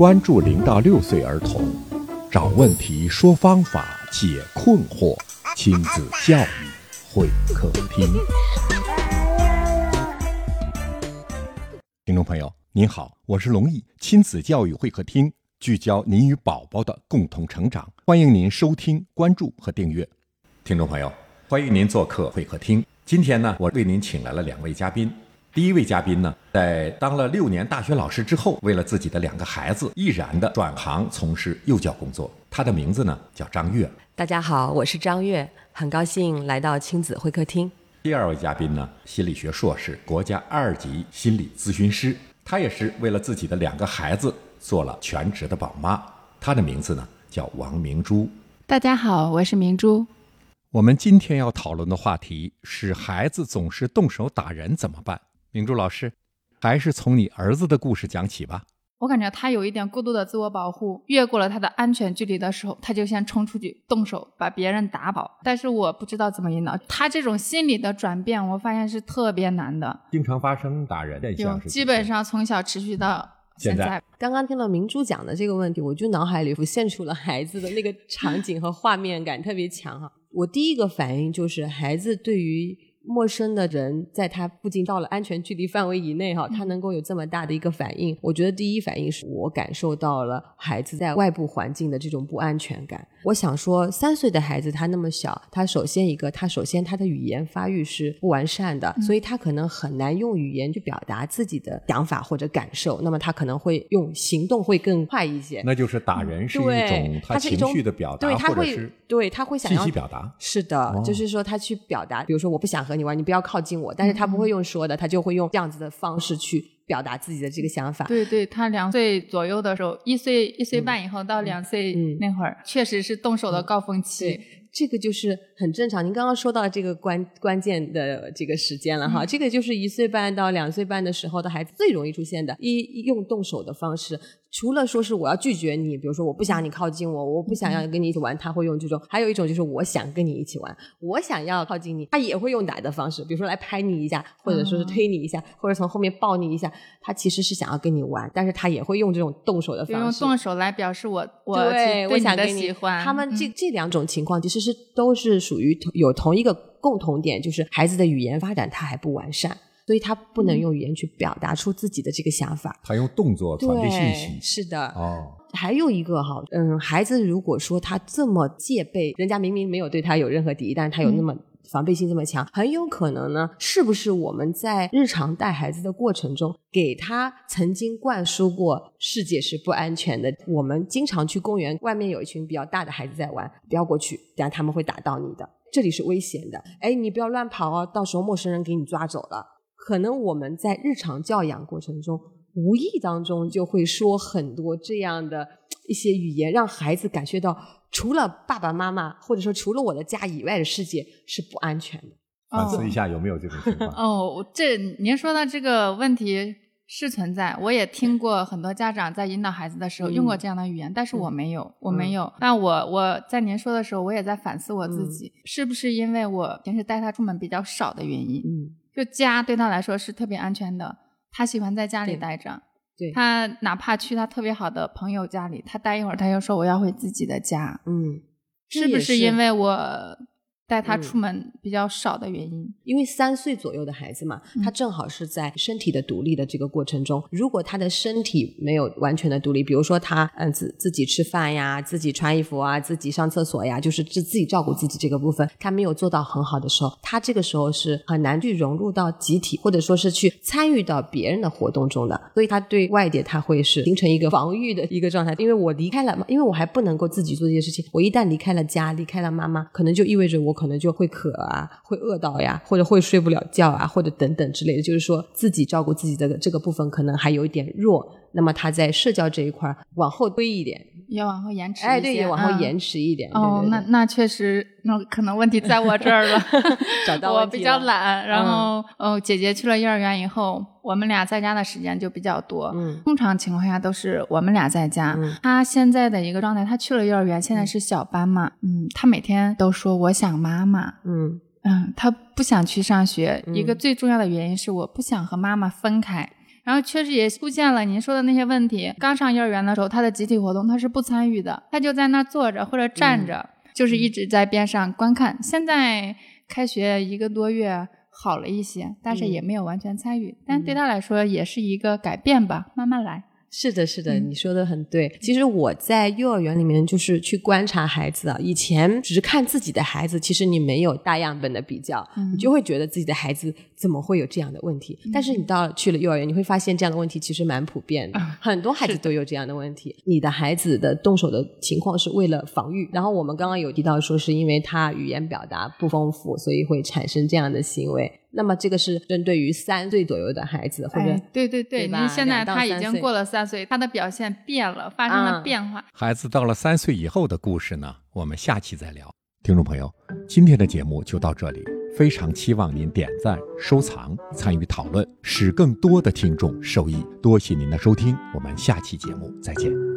关注零到六岁儿童，找问题，说方法，解困惑，亲子教育会客厅。听众朋友，您好，我是龙毅，亲子教育会客厅聚焦您与宝宝的共同成长，欢迎您收听、关注和订阅。听众朋友，欢迎您做客会客厅。今天呢，我为您请来了两位嘉宾。第一位嘉宾呢，在当了六年大学老师之后，为了自己的两个孩子，毅然的转行从事幼教工作。他的名字呢叫张悦。大家好，我是张悦，很高兴来到亲子会客厅。第二位嘉宾呢，心理学硕士，国家二级心理咨询师。他也是为了自己的两个孩子做了全职的宝妈。他的名字呢叫王明珠。大家好，我是明珠。我们今天要讨论的话题是：孩子总是动手打人怎么办？明珠老师，还是从你儿子的故事讲起吧。我感觉他有一点过度的自我保护，越过了他的安全距离的时候，他就先冲出去动手把别人打跑。但是我不知道怎么引导他这种心理的转变，我发现是特别难的。经常发生打人现象，基本上从小持续到现在。刚刚听到明珠讲的这个问题，我就脑海里浮现出了孩子的那个场景和画面感特别强哈。我第一个反应就是孩子对于。陌生的人在他不仅到了安全距离范围以内哈，他能够有这么大的一个反应，我觉得第一反应是我感受到了孩子在外部环境的这种不安全感。我想说，三岁的孩子他那么小，他首先一个，他首先他的语言发育是不完善的，所以他可能很难用语言去表达自己的想法或者感受。那么他可能会用行动会更快一些。那就是打人是一种他情绪的表达，对他会对他会想要信息表达。是的，就是说他去表达，比如说我不想和你玩，你不要靠近我。但是他不会用说的，他就会用这样子的方式去。表达自己的这个想法。对对，他两岁左右的时候，一岁一岁半以后到两岁那会儿，确实是动手的高峰期。这个就是很正常。您刚刚说到这个关关键的这个时间了哈，这个就是一岁半到两岁半的时候的孩子最容易出现的，一用动手的方式。除了说是我要拒绝你，比如说我不想你靠近我，我不想要跟你一起玩，他会用这种；还有一种就是我想跟你一起玩，我想要靠近你，他也会用打的方式，比如说来拍你一下，或者说是推你一下，或者从后面抱你一下。他其实是想要跟你玩，但是他也会用这种动手的方式，用动手来表示我我对我想跟你喜欢。他们这这两种情况其实是都是属于有同一个共同点，就是孩子的语言发展他还不完善。所以他不能用语言去表达出自己的这个想法，他用动作传递信息。是的，哦，还有一个哈，嗯，孩子如果说他这么戒备，人家明明没有对他有任何敌意，但是他有那么防备心这么强，很有可能呢，是不是我们在日常带孩子的过程中，给他曾经灌输过世界是不安全的？我们经常去公园，外面有一群比较大的孩子在玩，不要过去，等下他们会打到你的，这里是危险的。哎，你不要乱跑哦，到时候陌生人给你抓走了。可能我们在日常教养过程中，无意当中就会说很多这样的一些语言，让孩子感觉到除了爸爸妈妈，或者说除了我的家以外的世界是不安全的。反思一下有没有这种情况？哦，这您说的这个问题是存在，我也听过很多家长在引导孩子的时候用过这样的语言，但是我没有，我没有。但我我在您说的时候，我也在反思我自己，是不是因为我平时带他出门比较少的原因？嗯。就家对他来说是特别安全的，他喜欢在家里待着。对，他哪怕去他特别好的朋友家里，他待一会儿，他又说我要回自己的家。嗯，是不是因为我？带他出门比较少的原因，因为三岁左右的孩子嘛，他正好是在身体的独立的这个过程中。如果他的身体没有完全的独立，比如说他嗯自自己吃饭呀，自己穿衣服啊，自己上厕所呀，就是自自己照顾自己这个部分，他没有做到很好的时候，他这个时候是很难去融入到集体，或者说是去参与到别人的活动中的。所以他对外界他会是形成一个防御的一个状态。因为我离开了，因为我还不能够自己做这些事情，我一旦离开了家，离开了妈妈，可能就意味着我。可能就会渴啊，会饿到呀，或者会睡不了觉啊，或者等等之类的，就是说自己照顾自己的这个部分可能还有一点弱，那么他在社交这一块往后推一点，要往后延迟，哎，对，往后延迟一点。哦，那那确实，那可能问题在我这儿了，找到我比较懒，然后哦，姐姐去了幼儿园以后。我们俩在家的时间就比较多，嗯，通常情况下都是我们俩在家。他现在的一个状态，他去了幼儿园，现在是小班嘛，嗯，他每天都说我想妈妈，嗯嗯，他不想去上学，一个最重要的原因是我不想和妈妈分开。然后确实也出现了您说的那些问题。刚上幼儿园的时候，他的集体活动他是不参与的，他就在那坐着或者站着，就是一直在边上观看。现在开学一个多月好了一些，但是也没有完全参与，但对他来说也是一个改变吧，慢慢来。是的，是的，嗯你说的很对。其实我在幼儿园里面就是去观察孩子啊，以前只是看自己的孩子，其实你没有大样本的比较，嗯你就会觉得自己的孩子怎么会有这样的问题。但是你到去了幼儿园，你会发现这样的问题其实蛮普遍的，啊很多孩子都有这样的问题。你的孩子的动手的情况是为了防御，然后我们刚刚有提到说是因为他语言表达不丰富，所以会产生这样的行为。那么这个是针对于三岁左右的孩子，或者、哎，对对对，对吧您现在他已经过了三岁，他的表现变了，发生了啊变化。孩子到了三岁以后的故事呢，我们下期再聊。听众朋友，今天的节目就到这里，非常期望您点赞、收藏、参与讨论，使更多的听众受益。多谢您的收听，我们下期节目再见。